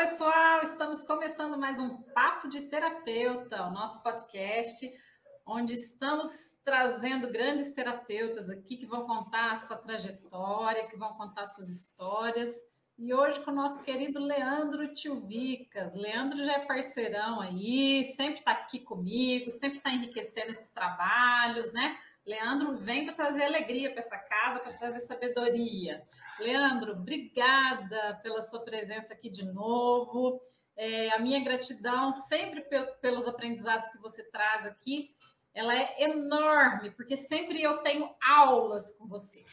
pessoal! Estamos começando mais um Papo de Terapeuta, o nosso podcast, onde estamos trazendo grandes terapeutas aqui que vão contar a sua trajetória, que vão contar suas histórias. E hoje com o nosso querido Leandro Tilvicas. Leandro já é parceirão aí, sempre está aqui comigo, sempre está enriquecendo esses trabalhos, né? Leandro vem para trazer alegria para essa casa, para trazer sabedoria. Leandro, obrigada pela sua presença aqui de novo. É, a minha gratidão sempre pelos aprendizados que você traz aqui, ela é enorme, porque sempre eu tenho aulas com você.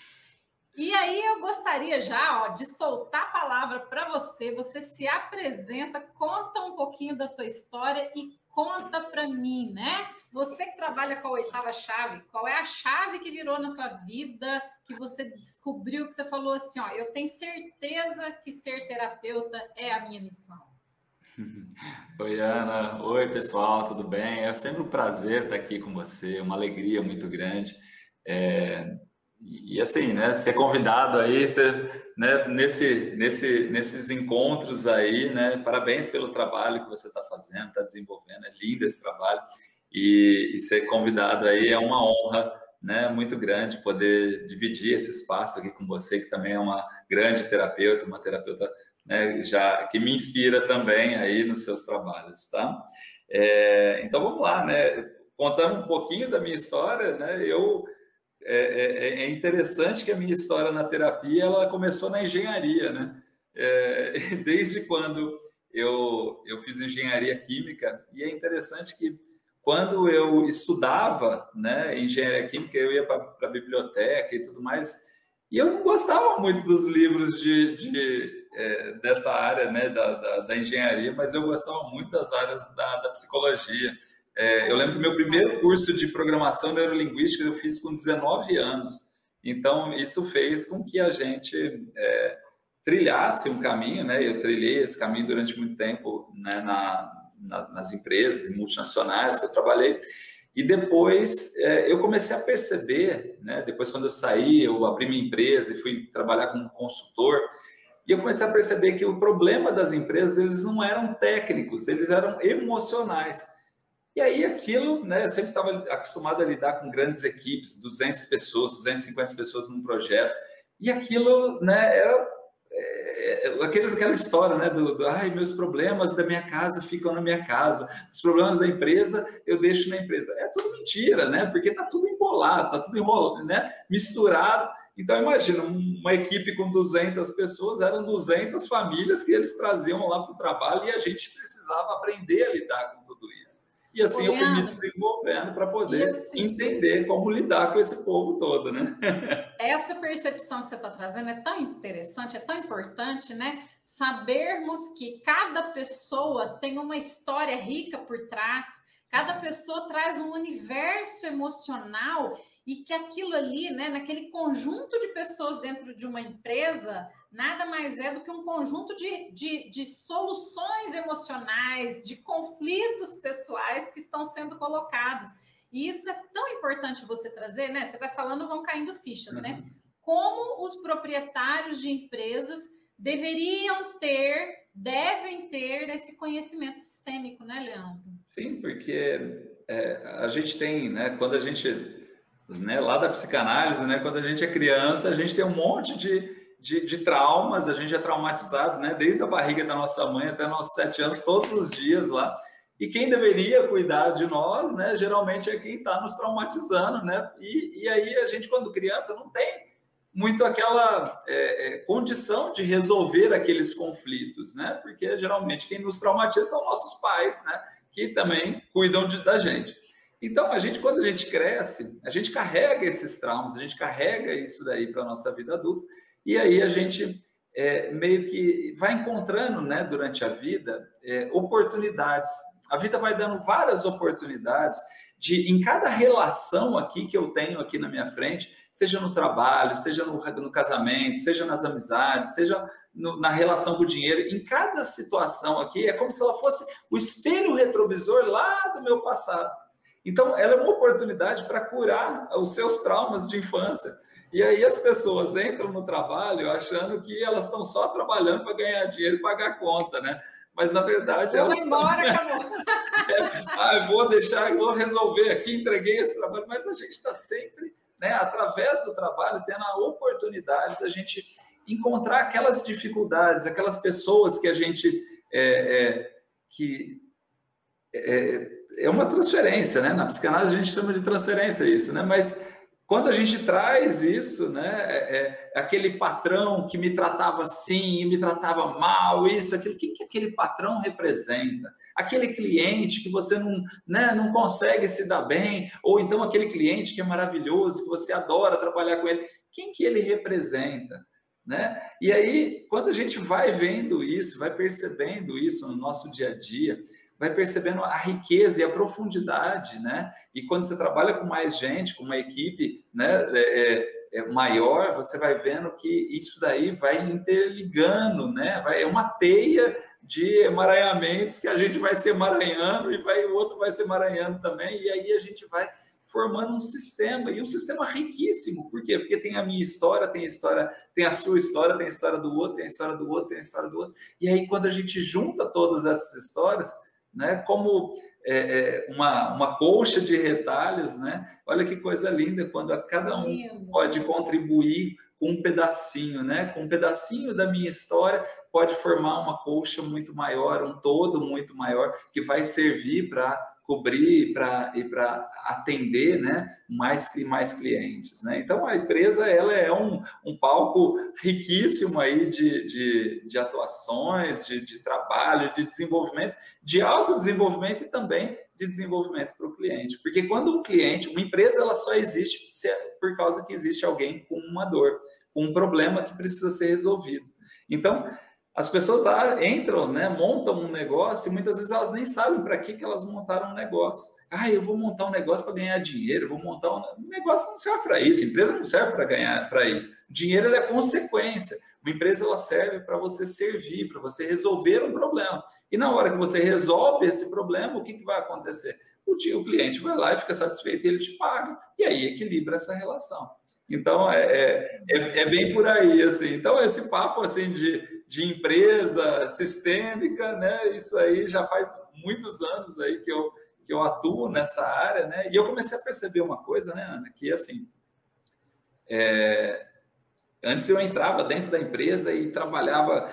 E aí eu gostaria já ó, de soltar a palavra para você. Você se apresenta, conta um pouquinho da tua história e conta para mim, né? Você que trabalha com a oitava chave, qual é a chave que virou na tua vida, que você descobriu, que você falou assim, ó, eu tenho certeza que ser terapeuta é a minha missão. Oi, Ana. Oi, pessoal, tudo bem? É sempre um prazer estar aqui com você, uma alegria muito grande. É, e assim, né, ser convidado aí, ser, né, nesse, nesse, nesses encontros aí, né, parabéns pelo trabalho que você está fazendo, está desenvolvendo, é lindo esse trabalho, e, e, ser convidado aí é uma honra, né, muito grande poder dividir esse espaço aqui com você, que também é uma grande terapeuta, uma terapeuta, né, já, que me inspira também aí nos seus trabalhos, tá? É, então, vamos lá, né, contando um pouquinho da minha história, né, eu é, é, é, interessante que a minha história na terapia ela começou na engenharia, né? É, desde quando eu, eu fiz engenharia química, e é interessante que quando eu estudava né, engenharia química, eu ia para a biblioteca e tudo mais, e eu não gostava muito dos livros de, de é, dessa área né, da, da, da, engenharia, mas eu gostava muito das áreas da, da psicologia. É, eu lembro que meu primeiro curso de programação neurolinguística eu fiz com 19 anos. Então, isso fez com que a gente é, trilhasse um caminho, né? Eu trilhei esse caminho durante muito tempo né, na, na, nas empresas multinacionais que eu trabalhei. E depois é, eu comecei a perceber, né, depois quando eu saí, eu abri minha empresa e fui trabalhar como consultor, e eu comecei a perceber que o problema das empresas, eles não eram técnicos, eles eram emocionais. E aí aquilo, né, eu sempre estava acostumado a lidar com grandes equipes, 200 pessoas, 250 pessoas num projeto, e aquilo, né, era é, é, aqueles, aquela história, né, do, do, ai, meus problemas da minha casa ficam na minha casa, os problemas da empresa eu deixo na empresa. É tudo mentira, né, porque tá tudo embolado, tá tudo enrolado, né, misturado. Então, imagina, uma equipe com 200 pessoas, eram 200 famílias que eles traziam lá para o trabalho e a gente precisava aprender a lidar com tudo isso. E assim eu fui me desenvolvendo para poder assim, entender como lidar com esse povo todo, né? Essa percepção que você está trazendo é tão interessante, é tão importante, né? Sabermos que cada pessoa tem uma história rica por trás, cada pessoa traz um universo emocional e que aquilo ali, né, naquele conjunto de pessoas dentro de uma empresa, nada mais é do que um conjunto de, de, de soluções emocionais, de conflitos pessoais que estão sendo colocados. E isso é tão importante você trazer, né? Você vai falando, vão caindo fichas, né? uhum. né? Como os proprietários de empresas deveriam ter, devem ter esse conhecimento sistêmico, né, Leandro? Sim, porque é, a gente tem, né, quando a gente né, lá da psicanálise, né, quando a gente é criança, a gente tem um monte de, de, de, traumas, a gente é traumatizado, né, desde a barriga da nossa mãe até nossos sete anos, todos os dias lá. E quem deveria cuidar de nós, né, geralmente é quem está nos traumatizando, né? E, e aí a gente, quando criança, não tem muito aquela é, é, condição de resolver aqueles conflitos, né? Porque geralmente quem nos traumatiza são nossos pais, né? Que também cuidam de, da gente. Então, a gente, quando a gente cresce, a gente carrega esses traumas, a gente carrega isso daí para a nossa vida adulta, e aí a gente é, meio que vai encontrando, né, durante a vida, é, oportunidades. A vida vai dando várias oportunidades de, em cada relação aqui que eu tenho aqui na minha frente, seja no trabalho, seja no, no casamento, seja nas amizades, seja no, na relação com o dinheiro, em cada situação aqui, é como se ela fosse o espelho retrovisor lá do meu passado. Então, ela é uma oportunidade para curar os seus traumas de infância. E aí as pessoas entram no trabalho achando que elas estão só trabalhando para ganhar dinheiro e pagar conta, né? mas na verdade Vou elas embora, estão... acabou. é, ah, vou deixar, vou resolver aqui, entreguei esse trabalho, mas a gente está sempre, né, através do trabalho, tendo a oportunidade da gente encontrar aquelas dificuldades, aquelas pessoas que a gente é, é, que é, é uma transferência, né? Na psicanálise a gente chama de transferência isso, né? Mas quando a gente traz isso, né, é, é, aquele patrão que me tratava assim, me tratava mal, isso, aquilo, o que, que aquele patrão representa? Aquele cliente que você não, né, não consegue se dar bem, ou então aquele cliente que é maravilhoso, que você adora trabalhar com ele, quem que ele representa? Né? E aí, quando a gente vai vendo isso, vai percebendo isso no nosso dia a dia, vai percebendo a riqueza e a profundidade, né? E quando você trabalha com mais gente, com uma equipe, né, é, é, é maior, você vai vendo que isso daí vai interligando, né? Vai, é uma teia de emaranhamentos que a gente vai se emaranhando e vai, o outro vai se emaranhando também, e aí a gente vai formando um sistema, e um sistema riquíssimo. Por quê? Porque tem a minha história, tem a história, tem a sua história, tem a história do outro, tem a história do outro, tem a história do outro. E aí, quando a gente junta todas essas histórias, né? Como é, é, uma, uma colcha de retalhos, né? Olha que coisa linda quando cada um pode contribuir com um pedacinho, né? Com um pedacinho da minha história pode formar uma colcha muito maior, um todo muito maior que vai servir para cobrir pra, e para atender né, mais, mais clientes. Né? Então, a empresa ela é um, um palco riquíssimo aí de, de, de atuações, de, de trabalho, de desenvolvimento, de autodesenvolvimento e também de desenvolvimento para o cliente. Porque quando um cliente, uma empresa, ela só existe é por causa que existe alguém com uma dor, com um problema que precisa ser resolvido. Então, as pessoas lá entram, né, montam um negócio e muitas vezes elas nem sabem para que, que elas montaram um negócio. Ah, eu vou montar um negócio para ganhar dinheiro, vou montar um... negócio não serve para isso, empresa não serve para ganhar para isso. O dinheiro é consequência. Uma empresa ela serve para você servir, para você resolver um problema. E na hora que você resolve esse problema, o que, que vai acontecer? O, dia, o cliente vai lá e fica satisfeito e ele te paga. E aí equilibra essa relação. Então é, é, é, é bem por aí, assim. Então esse papo assim de de empresa sistêmica, né? Isso aí já faz muitos anos aí que eu, que eu atuo nessa área, né? E eu comecei a perceber uma coisa, né, Ana, que assim, é, antes eu entrava dentro da empresa e trabalhava,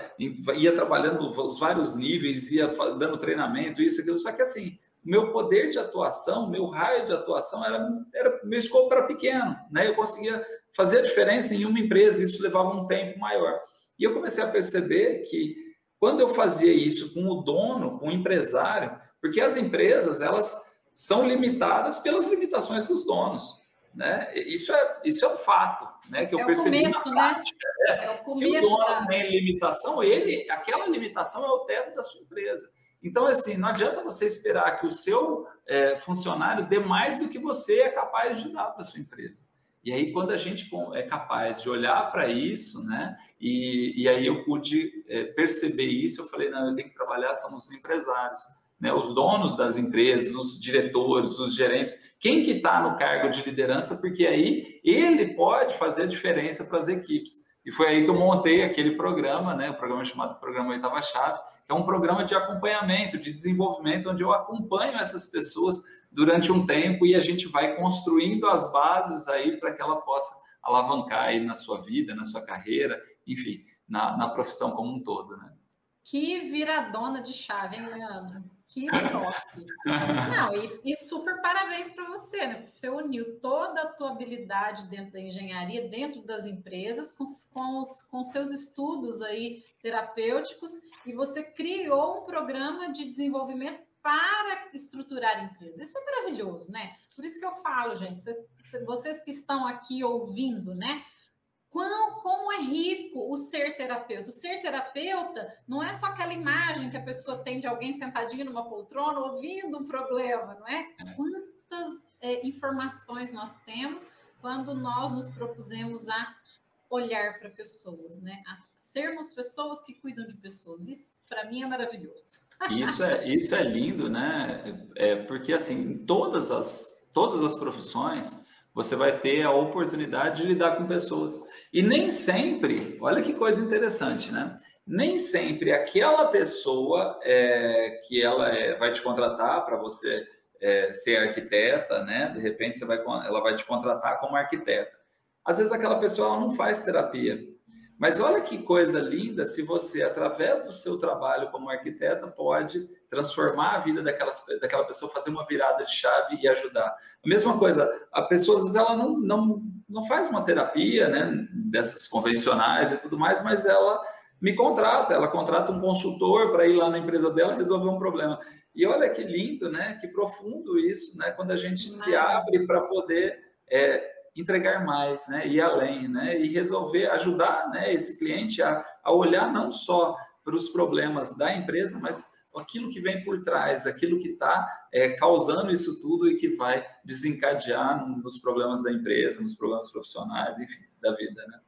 ia trabalhando os vários níveis, ia dando treinamento, isso, aquilo, só que assim, meu poder de atuação, meu raio de atuação era, era meu escopo era pequeno, né? Eu conseguia fazer a diferença em uma empresa, isso levava um tempo maior. E eu comecei a perceber que quando eu fazia isso com o dono, com o empresário, porque as empresas elas são limitadas pelas limitações dos donos. Né? Isso, é, isso é um fato né? que eu é percebi começo, na né? prática. Né? É, se o dono da... tem limitação, ele, aquela limitação é o teto da sua empresa. Então, assim, não adianta você esperar que o seu é, funcionário dê mais do que você é capaz de dar para a sua empresa. E aí, quando a gente é capaz de olhar para isso, né? E, e aí eu pude é, perceber isso, eu falei, não, eu tenho que trabalhar, são os empresários, né? Os donos das empresas, os diretores, os gerentes, quem que está no cargo de liderança, porque aí ele pode fazer a diferença para as equipes. E foi aí que eu montei aquele programa, né? O programa chamado Programa Oitava Chave, que é um programa de acompanhamento, de desenvolvimento, onde eu acompanho essas pessoas durante um tempo e a gente vai construindo as bases aí para que ela possa alavancar aí na sua vida, na sua carreira, enfim, na, na profissão como um todo, né? Que viradona de chave, hein, Leandro? Que top! Não, e, e super parabéns para você, né? Porque você uniu toda a tua habilidade dentro da engenharia, dentro das empresas, com, com, os, com seus estudos aí terapêuticos, e você criou um programa de desenvolvimento para estruturar empresas. Isso é maravilhoso, né? Por isso que eu falo, gente, vocês, vocês que estão aqui ouvindo, né? Quão, como é rico o ser terapeuta. O ser terapeuta não é só aquela imagem que a pessoa tem de alguém sentadinho numa poltrona ouvindo um problema, não é? é. Quantas é, informações nós temos quando nós nos propusemos a olhar para pessoas, né? A sermos pessoas que cuidam de pessoas. Isso para mim é maravilhoso. Isso é isso é lindo, né? É porque assim, todas as todas as profissões você vai ter a oportunidade de lidar com pessoas. E nem sempre, olha que coisa interessante, né? nem sempre aquela pessoa é, que ela é, vai te contratar para você é, ser arquiteta, né? De repente você vai, ela vai te contratar como arquiteta. Às vezes aquela pessoa não faz terapia. Mas olha que coisa linda se você, através do seu trabalho como arquiteta, pode transformar a vida daquelas, daquela pessoa, fazer uma virada de chave e ajudar. A mesma coisa, a pessoa, às vezes, ela não, não, não faz uma terapia, né, dessas convencionais e tudo mais, mas ela me contrata, ela contrata um consultor para ir lá na empresa dela resolver um problema. E olha que lindo, né, que profundo isso, né, quando a gente se abre para poder é, entregar mais, né, ir além, né, e resolver, ajudar, né, esse cliente a, a olhar não só para os problemas da empresa, mas aquilo que vem por trás, aquilo que está é, causando isso tudo e que vai desencadear nos problemas da empresa, nos problemas profissionais, enfim, da vida, né?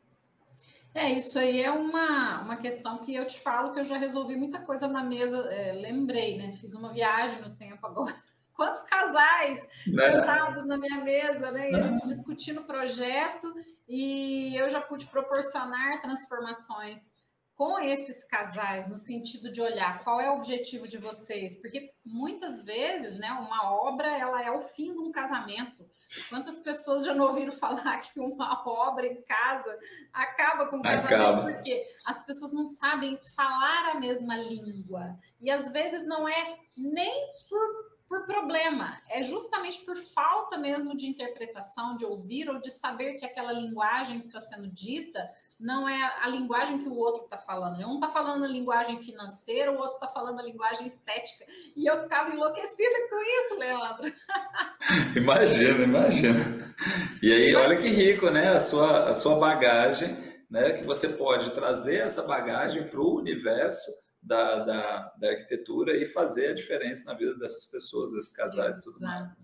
É, isso aí é uma, uma questão que eu te falo que eu já resolvi muita coisa na mesa, é, lembrei, né? Fiz uma viagem no tempo agora. Quantos casais né? sentados na minha mesa, né? E a gente discutindo o projeto e eu já pude proporcionar transformações com esses casais, no sentido de olhar qual é o objetivo de vocês, porque muitas vezes, né, uma obra ela é o fim de um casamento. Quantas pessoas já não ouviram falar que uma obra em casa acaba com o casamento acaba. porque as pessoas não sabem falar a mesma língua e às vezes não é nem por por problema, é justamente por falta mesmo de interpretação, de ouvir ou de saber que aquela linguagem que está sendo dita não é a linguagem que o outro está falando. Um está falando a linguagem financeira, o outro está falando a linguagem estética. E eu ficava enlouquecida com isso, Leandro. imagina, imagina. E aí, olha que rico, né? A sua, a sua bagagem, né? Que você pode trazer essa bagagem para o universo da, da, da, arquitetura e fazer a diferença na vida dessas pessoas, desses casais e tudo mais.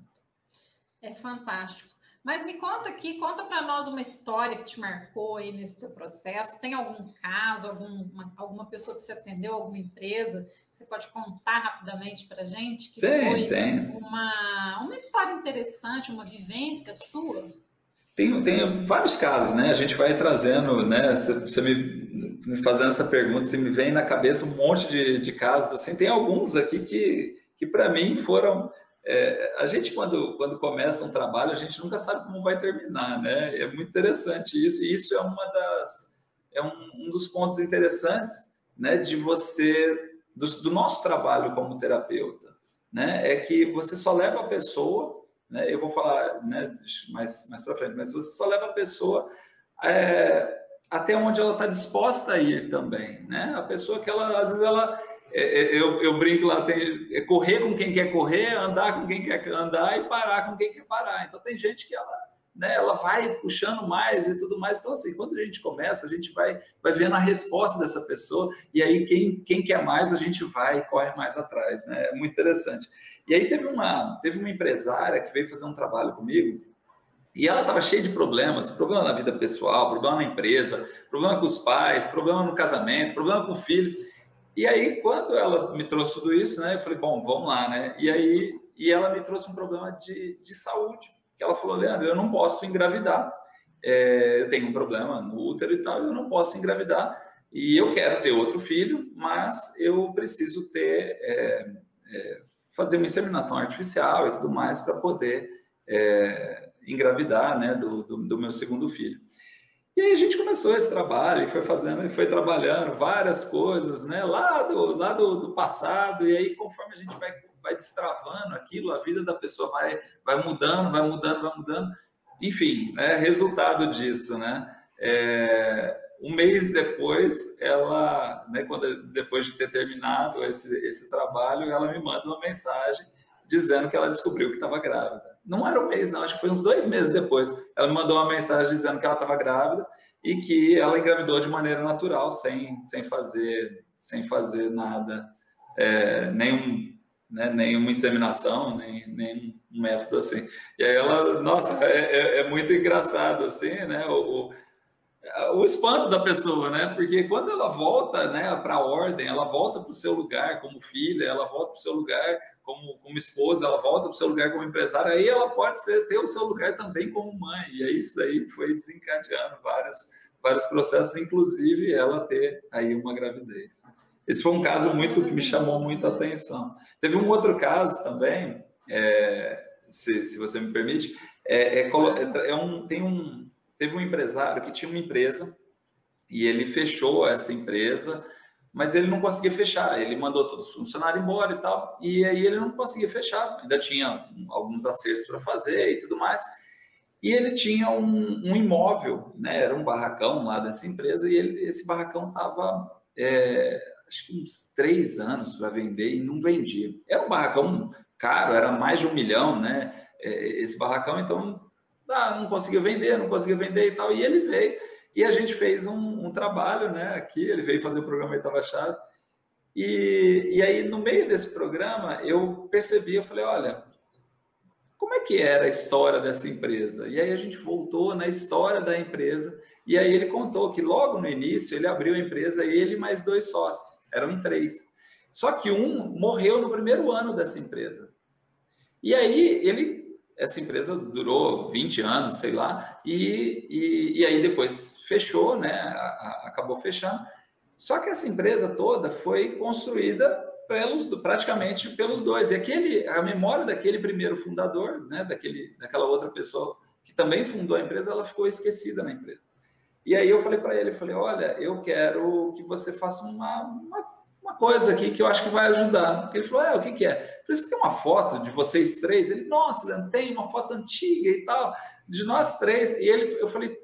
É fantástico. Mas me conta aqui, conta para nós uma história que te marcou aí nesse teu processo. Tem algum caso, alguma, alguma pessoa que você atendeu, alguma empresa, que você pode contar rapidamente para a gente? Que tem, foi tem. Uma, uma história interessante, uma vivência sua? Tem, tem vários casos, né? A gente vai trazendo, né? Você me, me, fazendo essa pergunta, você me vem na cabeça um monte de, de casos. Assim, tem alguns aqui que, que para mim foram é, a gente, quando, quando começa um trabalho, a gente nunca sabe como vai terminar, né? É muito interessante isso, e isso é uma das é um, um dos pontos interessantes, né, de você do, do, nosso trabalho como terapeuta, né? É que você só leva a pessoa, né? Eu vou falar, né, mais mais para frente, mas você só leva a pessoa é, até onde ela está disposta a ir também, né? A pessoa que ela às vezes ela é, é, eu, eu, brinco lá, tem é correr com quem quer correr, andar com quem quer andar e parar com quem quer parar. Então tem gente que ela, né, ela vai puxando mais e tudo mais. Então assim, quando a gente começa, a gente vai, vai vendo a resposta dessa pessoa e aí quem, quem quer mais a gente vai e corre mais atrás, né? É muito interessante. E aí teve uma teve uma empresária que veio fazer um trabalho comigo e ela estava cheia de problemas, problema na vida pessoal, problema na empresa, problema com os pais, problema no casamento, problema com o filho. E aí, quando ela me trouxe tudo isso, né, eu falei, bom, vamos lá, né? E aí, e ela me trouxe um problema de, de saúde, que ela falou, Leandro, eu não posso engravidar, é, eu tenho um problema no útero e tal, eu não posso engravidar, e eu quero ter outro filho, mas eu preciso ter, é, é, fazer uma inseminação artificial e tudo mais para poder é, engravidar, né, do, do, do meu segundo filho. E aí a gente começou esse trabalho e foi fazendo e foi trabalhando várias coisas, né? Lá do, lá do, do, passado, e aí conforme a gente vai, vai destravando aquilo, a vida da pessoa vai, vai mudando, vai mudando, vai mudando. Enfim, né? resultado disso, né? É, um mês depois, ela, né, quando, depois de ter terminado esse, esse trabalho, ela me manda uma mensagem dizendo que ela descobriu que estava grávida não era um mês, não, acho que foi uns dois meses depois. Ela me mandou uma mensagem dizendo que ela estava grávida e que ela engravidou de maneira natural, sem, sem, fazer, sem fazer nada, é, nenhum, né, nenhuma inseminação, nem, nem um método assim. E aí ela, nossa, é, é, é muito engraçado assim, né? O, o, o, espanto da pessoa, né? Porque quando ela volta né, para a ordem, ela volta para o seu lugar como filha, ela volta para o seu lugar como, como esposa, ela volta para o seu lugar como empresária, aí ela pode ser, ter o seu lugar também como mãe. E aí isso aí foi desencadeando várias, vários processos, inclusive ela ter aí uma gravidez. Esse foi um caso muito que me chamou muita atenção. Teve um outro caso também, é, se, se, você me permite, é, é, é, é um, tem um, teve um empresário que tinha uma empresa e ele fechou essa empresa, mas ele não conseguia fechar. Ele mandou todos os funcionários embora e tal, e aí ele não conseguia fechar. Ainda tinha alguns acertos para fazer e tudo mais. E ele tinha um, um, imóvel, né? Era um barracão lá dessa empresa, e ele, esse barracão estava, é, acho que uns três anos para vender e não vendia. Era um barracão caro, era mais de um milhão, né? É, esse barracão, então ah, não conseguia vender, não conseguia vender e tal. E ele veio e a gente fez um, um trabalho, né? Aqui ele veio fazer o programa Oitava Chave. E, e aí, no meio desse programa, eu percebi, eu falei, olha, como é que era a história dessa empresa? E aí a gente voltou na história da empresa, e aí ele contou que logo no início ele abriu a empresa, ele mais dois sócios, eram em três. Só que um morreu no primeiro ano dessa empresa. E aí ele, essa empresa durou 20 anos, sei lá, e, e, e aí depois fechou, né? A, a, acabou fechando. Só que essa empresa toda foi construída pelos, praticamente pelos dois. E aquele, a memória daquele primeiro fundador, né, daquele, daquela outra pessoa que também fundou a empresa, ela ficou esquecida na empresa. E aí eu falei para ele, falei, olha, eu quero que você faça uma, uma, uma, coisa aqui que eu acho que vai ajudar. Ele falou, é, o que, que é? Por isso que tem uma foto de vocês três. Ele, nossa, tem uma foto antiga e tal, de nós três. E ele, eu falei,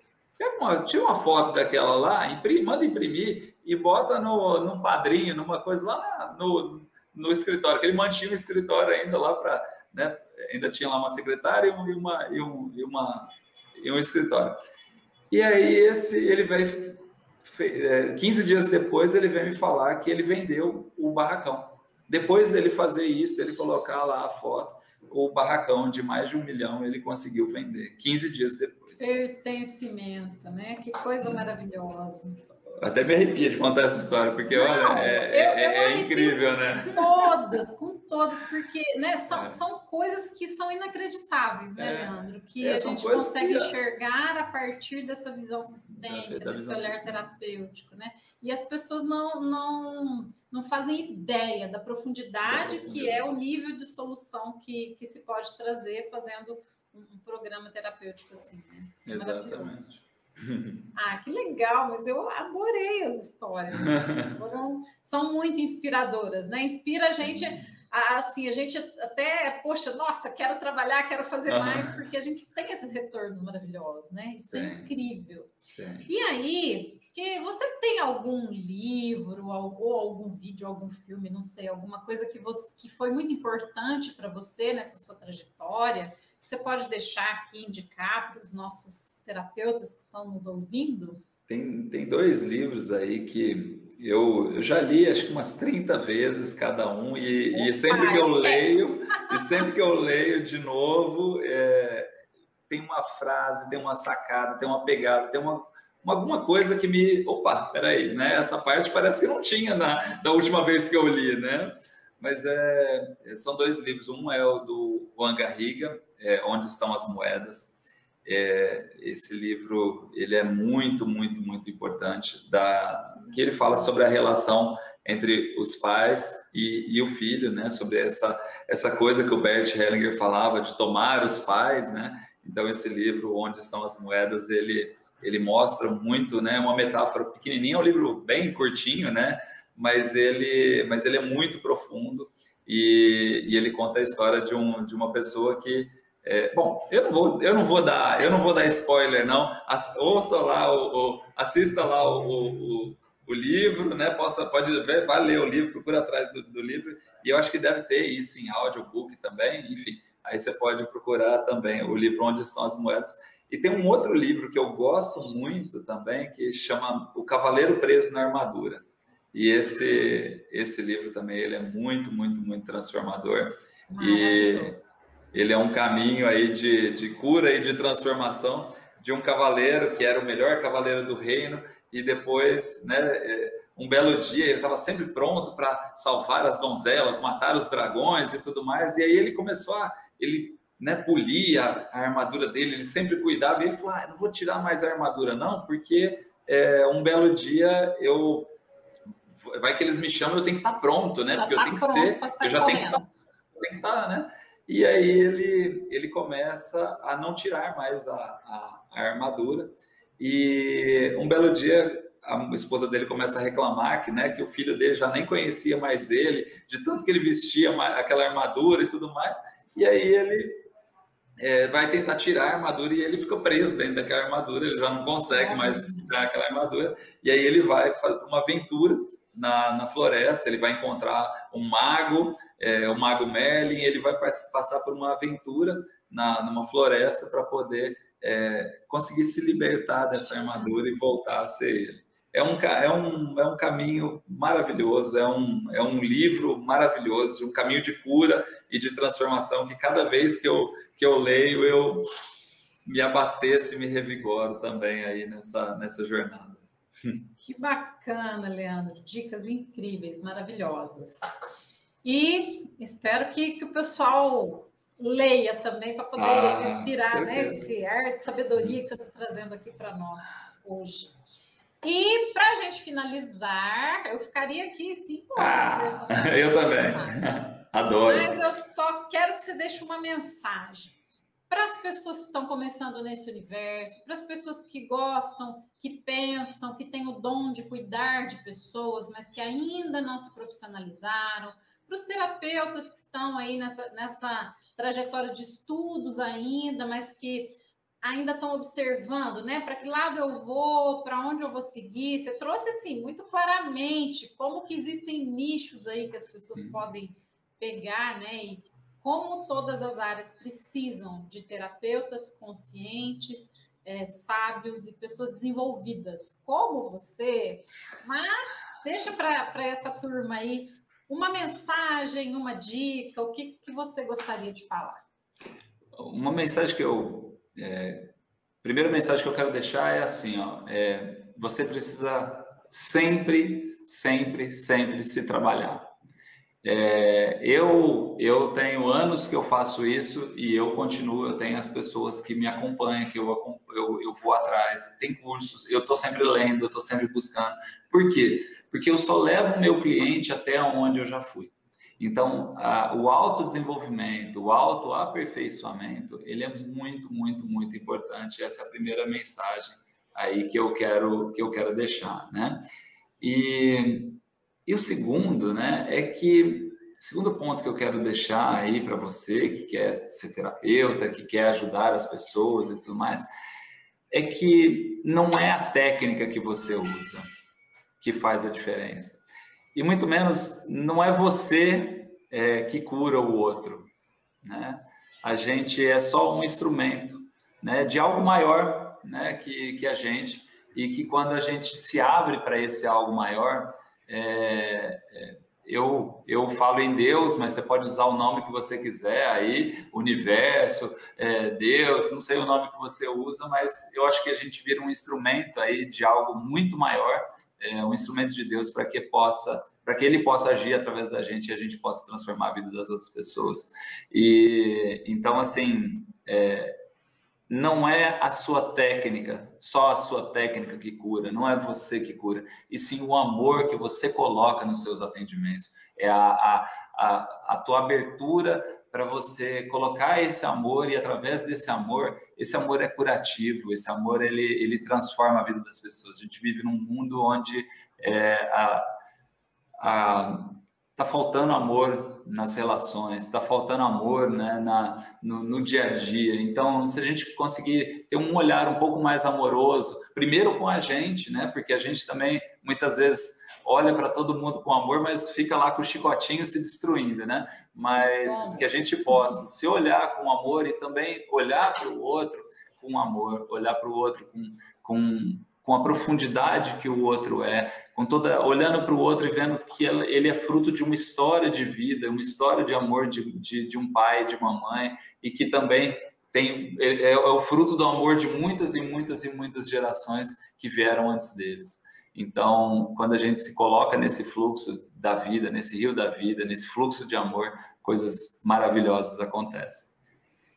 uma, tira uma foto daquela lá, imprime, manda imprimir e bota no, num padrinho, numa coisa lá no, no escritório, que ele mantinha o escritório ainda lá para. Né, ainda tinha lá uma secretária e, uma, e, um, e, uma, e um escritório. E aí esse ele veio 15 é, dias depois ele veio me falar que ele vendeu o barracão. Depois dele fazer isso, ele colocar lá a foto, o barracão de mais de um milhão ele conseguiu vender 15 dias depois. Pertencimento, né? Que coisa maravilhosa. Até me arrepia de contar essa história, porque Não, olha, é, eu, é, eu é incrível, né? Todas, com todas, porque né, são, é. são coisas que são inacreditáveis, né, é. Leandro? Que é, a gente consegue que... enxergar a partir dessa visão sistêmica, desse olhar sistêmica. terapêutico, né? E as pessoas não, não, não fazem ideia da profundidade que é o nível de solução que, que se pode trazer fazendo um, um programa terapêutico assim, né? Exatamente. Ah, que legal, mas eu adorei as histórias. Foram, são muito inspiradoras, né? Inspira a gente, assim, a gente até, poxa, nossa, quero trabalhar, quero fazer uhum. mais, porque a gente tem esses retornos maravilhosos, né? Isso é Sim. é incrível. Sim. E aí, que você tem algum livro ou algum vídeo, algum filme, não sei, alguma coisa que, você, que foi muito importante para você nessa sua trajetória? Você pode deixar aqui, indicar para os nossos terapeutas que estão nos ouvindo? Tem, tem dois livros aí que eu, eu já li acho que umas 30 vezes cada um, e, e sempre que eu leio, e sempre que eu leio de novo, é, tem uma frase, tem uma sacada, tem uma pegada, tem uma, uma, alguma coisa que me. Opa, peraí, né? Essa parte parece que não tinha na, da última vez que eu li, né? Mas é, são dois livros. Um é o do Juan Garriga, é, Onde Estão as Moedas. É, esse livro ele é muito, muito, muito importante, da, que ele fala sobre a relação entre os pais e, e, o filho, né? Sobre essa, essa coisa que o Bert Hellinger falava de tomar os pais, né? Então esse livro, Onde Estão as Moedas, ele ele mostra muito, né? Uma metáfora pequenininha, é um livro bem curtinho, né? Mas ele, mas ele é muito profundo e, e ele conta a história de, um, de uma pessoa que é, bom, eu não vou, eu não vou dar, eu não vou dar spoiler não. As, ouça lá o, assista lá o, o, o, livro, né? Possa, pode ver, vai ler o livro, procura atrás do, do, livro. E eu acho que deve ter isso em audiobook também. Enfim, aí você pode procurar também o livro Onde Estão as Moedas. E tem um outro livro que eu gosto muito também, que chama O Cavaleiro Preso na Armadura. E esse esse livro também ele é muito, muito, muito transformador. E ele é um caminho aí de, de cura e de transformação de um cavaleiro que era o melhor cavaleiro do reino e depois, né, é, um belo dia ele estava sempre pronto para salvar as donzelas, matar os dragões e tudo mais. E aí ele começou a ele né, polia a armadura dele, ele sempre cuidava. E ele falou: ah, não vou tirar mais a armadura, não, porque é, um belo dia eu vai que eles me chamam, eu tenho que estar pronto, né? Já Porque tá eu tenho que ser, eu já tenho que estar, tenho que estar, né? E aí ele ele começa a não tirar mais a, a, a armadura e um belo dia a esposa dele começa a reclamar que, né, que o filho dele já nem conhecia mais ele, de tanto que ele vestia aquela armadura e tudo mais. E aí ele é, vai tentar tirar a armadura e ele fica preso dentro daquela armadura, ele já não consegue mais tirar aquela armadura. E aí ele vai fazer uma aventura na, na floresta, ele vai encontrar um mago, é, o mago Merlin, ele vai passar por uma aventura na, numa floresta para poder é, conseguir se libertar dessa armadura e voltar a ser ele é um, é um, é um caminho maravilhoso, é um, é um livro maravilhoso, um caminho de cura e de transformação que cada vez que eu, que eu leio, eu me abasteço e me revigoro também aí nessa, nessa jornada. Que bacana, Leandro. Dicas incríveis, maravilhosas. E espero que, que o pessoal leia também para poder ah, respirar né, esse ar de sabedoria que você está trazendo aqui para nós hoje. E para a gente finalizar, eu ficaria aqui cinco horas ah, conversando. Eu também. Adoro. Mas eu só quero que você deixe uma mensagem para as pessoas que estão começando nesse universo, para as pessoas que gostam, que pensam, que têm o dom de cuidar de pessoas, mas que ainda não se profissionalizaram, para os terapeutas que estão aí nessa, nessa trajetória de estudos ainda, mas que ainda estão observando, né? Para que lado eu vou, para onde eu vou seguir. Você trouxe assim muito claramente como que existem nichos aí que as pessoas podem pegar, né? E como todas as áreas precisam de terapeutas conscientes, é, sábios e pessoas desenvolvidas como você. Mas deixa para essa turma aí uma mensagem, uma dica, o que, que você gostaria de falar? Uma mensagem que eu é, primeira mensagem que eu quero deixar é assim, ó, é, você precisa sempre, sempre, sempre se trabalhar. É, eu eu tenho anos que eu faço isso e eu continuo. Eu tenho as pessoas que me acompanham, que eu, eu, eu vou atrás. Tem cursos, eu estou sempre lendo, eu estou sempre buscando. Por quê? Porque eu só levo o meu cliente até onde eu já fui. Então, a, o autodesenvolvimento, o autoaperfeiçoamento, ele é muito, muito, muito importante. Essa é a primeira mensagem aí que eu quero que eu quero deixar, né? E, e o segundo, né, é que segundo ponto que eu quero deixar aí para você que quer ser terapeuta, que quer ajudar as pessoas e tudo mais, é que não é a técnica que você usa que faz a diferença e muito menos não é você é, que cura o outro, né? A gente é só um instrumento, né, de algo maior, né, que, que a gente e que quando a gente se abre para esse algo maior, é, é, eu, eu falo em Deus, mas você pode usar o nome que você quiser aí, universo, é, Deus, não sei o nome que você usa, mas eu acho que a gente vira um instrumento aí de algo muito maior é, um instrumento de Deus para que possa para que ele possa agir através da gente e a gente possa transformar a vida das outras pessoas. E então assim, é, não é a sua técnica, só a sua técnica que cura, não é você que cura, e sim o amor que você coloca nos seus atendimentos, é a, a, a, a tua abertura para você colocar esse amor e através desse amor, esse amor é curativo, esse amor ele, ele transforma a vida das pessoas. A gente vive num mundo onde é, a, a, tá faltando amor nas relações, está faltando amor né, na, no, no, dia a dia. Então, se a gente conseguir ter um olhar um pouco mais amoroso, primeiro com a gente, né, porque a gente também muitas vezes olha para todo mundo com amor, mas fica lá com o chicotinho se destruindo, né? Mas que a gente possa se olhar com amor e também olhar para o outro com amor, olhar para o outro com, com, com a profundidade que o outro é, com toda olhando para o outro e vendo que ele é fruto de uma história de vida, uma história de amor de, de, de um pai, de uma mãe, e que também tem é, é o fruto do amor de muitas e muitas e muitas gerações que vieram antes deles. Então, quando a gente se coloca nesse fluxo da vida, nesse rio da vida, nesse fluxo de amor, coisas maravilhosas acontecem.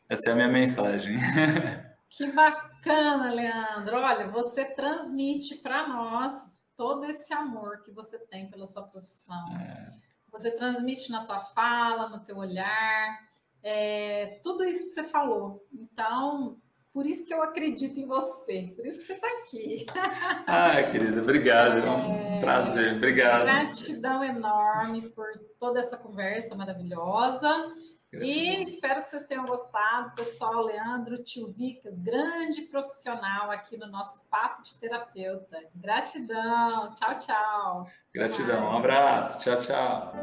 Essa é a minha mensagem. Que bacana, Leandro. Olha, você transmite para nós todo esse amor que você tem pela sua profissão. É. Você transmite na tua fala, no teu olhar, é, tudo isso que você falou. Então, por isso que eu acredito em você, por isso que você está aqui. Ah, querida, obrigado. É um é, prazer, obrigado. Gratidão enorme por toda essa conversa maravilhosa. E espero que vocês tenham gostado, pessoal. Leandro Tio Vicas, grande profissional aqui no nosso Papo de Terapeuta. Gratidão. Tchau, tchau. Gratidão. Um abraço. Tchau, tchau.